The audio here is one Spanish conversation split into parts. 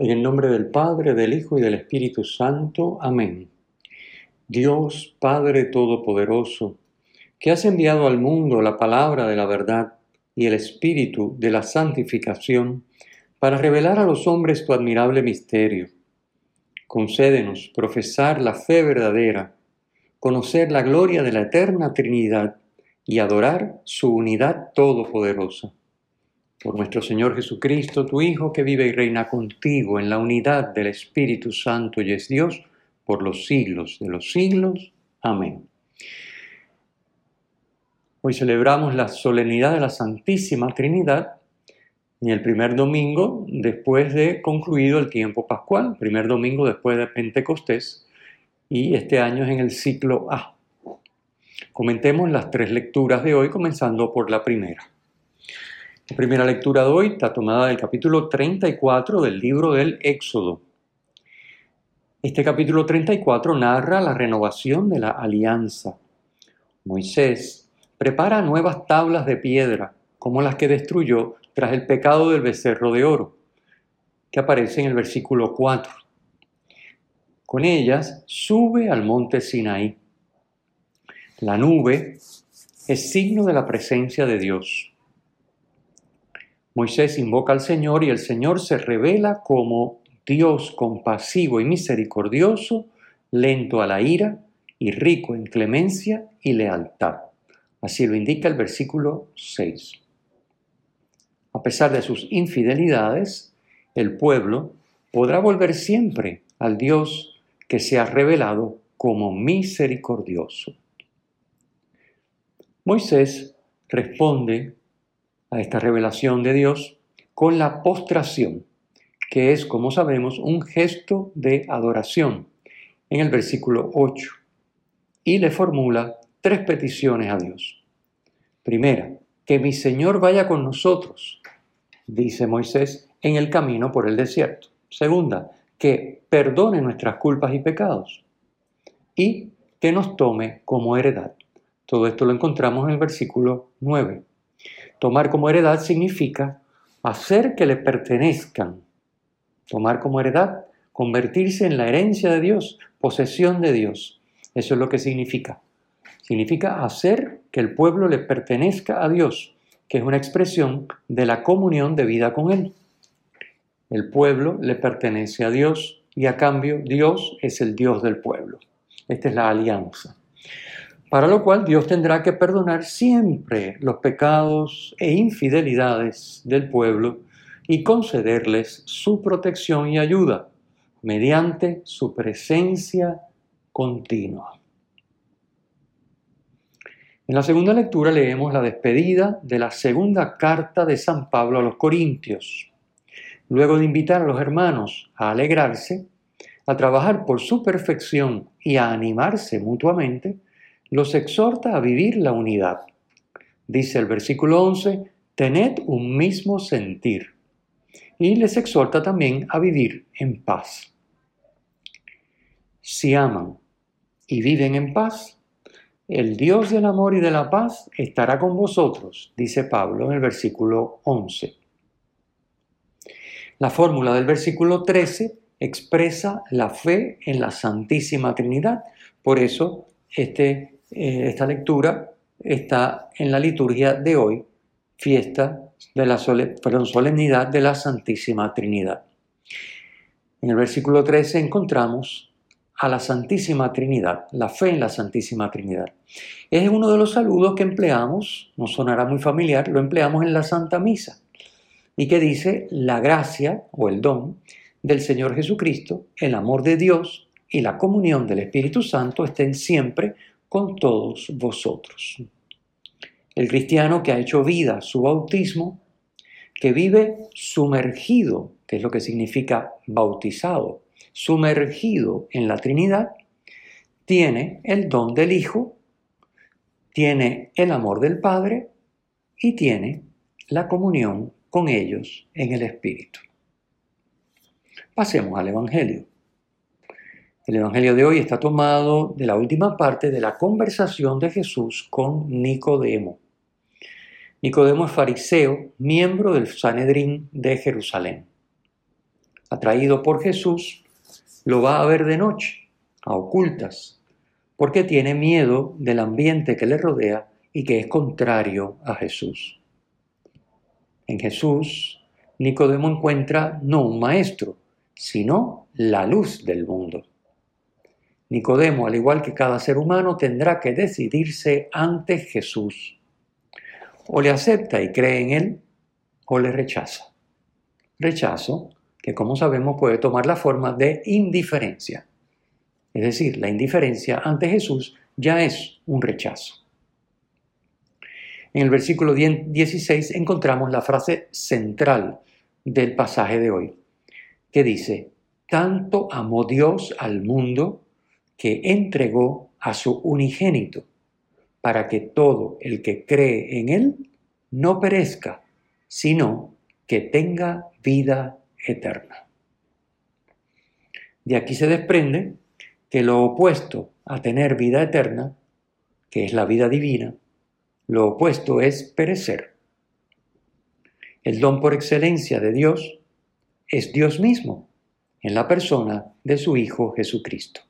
En el nombre del Padre, del Hijo y del Espíritu Santo. Amén. Dios Padre Todopoderoso, que has enviado al mundo la palabra de la verdad y el Espíritu de la santificación para revelar a los hombres tu admirable misterio. Concédenos profesar la fe verdadera, conocer la gloria de la eterna Trinidad y adorar su unidad todopoderosa por nuestro Señor Jesucristo, tu Hijo, que vive y reina contigo en la unidad del Espíritu Santo y es Dios por los siglos de los siglos. Amén. Hoy celebramos la solemnidad de la Santísima Trinidad en el primer domingo después de concluido el tiempo pascual, primer domingo después de Pentecostés, y este año es en el ciclo A. Comentemos las tres lecturas de hoy, comenzando por la primera. La primera lectura de hoy está tomada del capítulo 34 del libro del Éxodo. Este capítulo 34 narra la renovación de la alianza. Moisés prepara nuevas tablas de piedra, como las que destruyó tras el pecado del becerro de oro, que aparece en el versículo 4. Con ellas sube al monte Sinaí. La nube es signo de la presencia de Dios. Moisés invoca al Señor y el Señor se revela como Dios compasivo y misericordioso, lento a la ira y rico en clemencia y lealtad. Así lo indica el versículo 6. A pesar de sus infidelidades, el pueblo podrá volver siempre al Dios que se ha revelado como misericordioso. Moisés responde a esta revelación de Dios con la postración, que es, como sabemos, un gesto de adoración, en el versículo 8, y le formula tres peticiones a Dios. Primera, que mi Señor vaya con nosotros, dice Moisés, en el camino por el desierto. Segunda, que perdone nuestras culpas y pecados. Y que nos tome como heredad. Todo esto lo encontramos en el versículo 9. Tomar como heredad significa hacer que le pertenezcan. Tomar como heredad, convertirse en la herencia de Dios, posesión de Dios. Eso es lo que significa. Significa hacer que el pueblo le pertenezca a Dios, que es una expresión de la comunión de vida con Él. El pueblo le pertenece a Dios y a cambio Dios es el Dios del pueblo. Esta es la alianza para lo cual Dios tendrá que perdonar siempre los pecados e infidelidades del pueblo y concederles su protección y ayuda mediante su presencia continua. En la segunda lectura leemos la despedida de la segunda carta de San Pablo a los Corintios. Luego de invitar a los hermanos a alegrarse, a trabajar por su perfección y a animarse mutuamente, los exhorta a vivir la unidad. Dice el versículo 11, tened un mismo sentir. Y les exhorta también a vivir en paz. Si aman y viven en paz, el Dios del amor y de la paz estará con vosotros, dice Pablo en el versículo 11. La fórmula del versículo 13 expresa la fe en la Santísima Trinidad. Por eso este eh, esta lectura está en la liturgia de hoy, fiesta de la solemnidad de la Santísima Trinidad. En el versículo 13 encontramos a la Santísima Trinidad, la fe en la Santísima Trinidad. Es uno de los saludos que empleamos, no sonará muy familiar, lo empleamos en la Santa Misa, y que dice la gracia o el don del Señor Jesucristo, el amor de Dios y la comunión del Espíritu Santo estén siempre con todos vosotros. El cristiano que ha hecho vida su bautismo, que vive sumergido, que es lo que significa bautizado, sumergido en la Trinidad, tiene el don del Hijo, tiene el amor del Padre y tiene la comunión con ellos en el Espíritu. Pasemos al Evangelio. El Evangelio de hoy está tomado de la última parte de la conversación de Jesús con Nicodemo. Nicodemo es fariseo, miembro del Sanedrín de Jerusalén. Atraído por Jesús, lo va a ver de noche, a ocultas, porque tiene miedo del ambiente que le rodea y que es contrario a Jesús. En Jesús, Nicodemo encuentra no un maestro, sino la luz del mundo. Nicodemo, al igual que cada ser humano, tendrá que decidirse ante Jesús. O le acepta y cree en Él, o le rechaza. Rechazo que, como sabemos, puede tomar la forma de indiferencia. Es decir, la indiferencia ante Jesús ya es un rechazo. En el versículo 16 encontramos la frase central del pasaje de hoy, que dice, tanto amó Dios al mundo que entregó a su unigénito, para que todo el que cree en Él no perezca, sino que tenga vida eterna. De aquí se desprende que lo opuesto a tener vida eterna, que es la vida divina, lo opuesto es perecer. El don por excelencia de Dios es Dios mismo en la persona de su Hijo Jesucristo.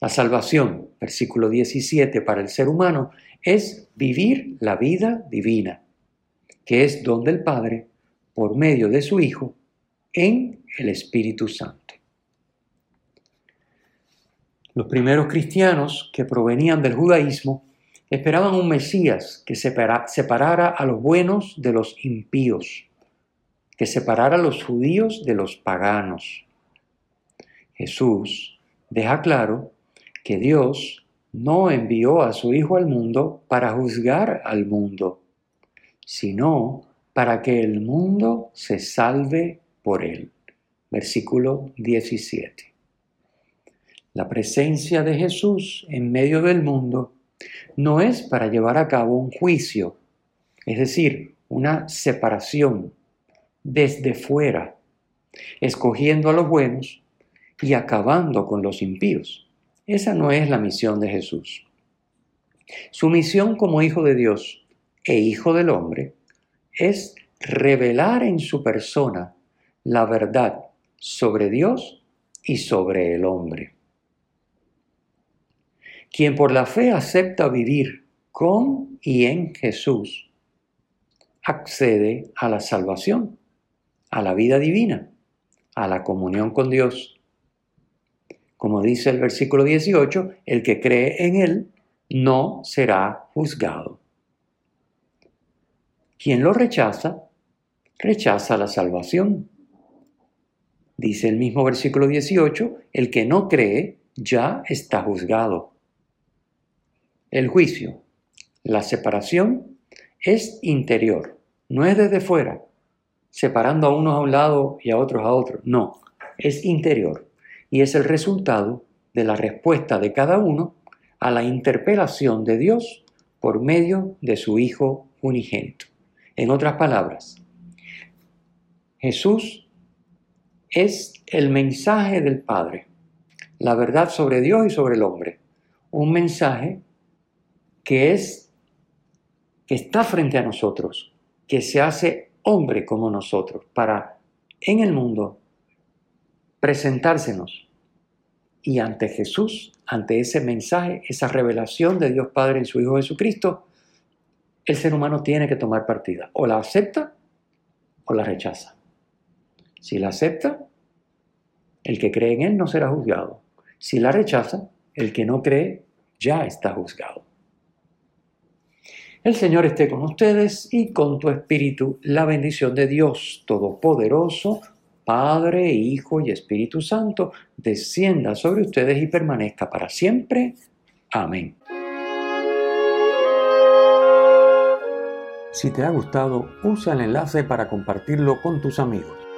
La salvación, versículo 17, para el ser humano es vivir la vida divina, que es don del Padre por medio de su Hijo en el Espíritu Santo. Los primeros cristianos que provenían del judaísmo esperaban un Mesías que separara a los buenos de los impíos, que separara a los judíos de los paganos. Jesús deja claro que Dios no envió a su Hijo al mundo para juzgar al mundo, sino para que el mundo se salve por él. Versículo 17. La presencia de Jesús en medio del mundo no es para llevar a cabo un juicio, es decir, una separación desde fuera, escogiendo a los buenos y acabando con los impíos. Esa no es la misión de Jesús. Su misión como Hijo de Dios e Hijo del Hombre es revelar en su persona la verdad sobre Dios y sobre el hombre. Quien por la fe acepta vivir con y en Jesús, accede a la salvación, a la vida divina, a la comunión con Dios como dice el versículo 18, el que cree en Él no será juzgado. Quien lo rechaza, rechaza la salvación. Dice el mismo versículo 18, el que no cree ya está juzgado. El juicio, la separación, es interior, no es desde fuera, separando a unos a un lado y a otros a otro, no, es interior y es el resultado de la respuesta de cada uno a la interpelación de Dios por medio de su Hijo unigénito. En otras palabras, Jesús es el mensaje del Padre, la verdad sobre Dios y sobre el hombre. Un mensaje que es que está frente a nosotros, que se hace hombre como nosotros para en el mundo presentársenos y ante Jesús, ante ese mensaje, esa revelación de Dios Padre en su Hijo Jesucristo, el ser humano tiene que tomar partida. O la acepta o la rechaza. Si la acepta, el que cree en Él no será juzgado. Si la rechaza, el que no cree ya está juzgado. El Señor esté con ustedes y con tu espíritu la bendición de Dios Todopoderoso, Padre, Hijo y Espíritu Santo, descienda sobre ustedes y permanezca para siempre. Amén. Si te ha gustado, usa el enlace para compartirlo con tus amigos.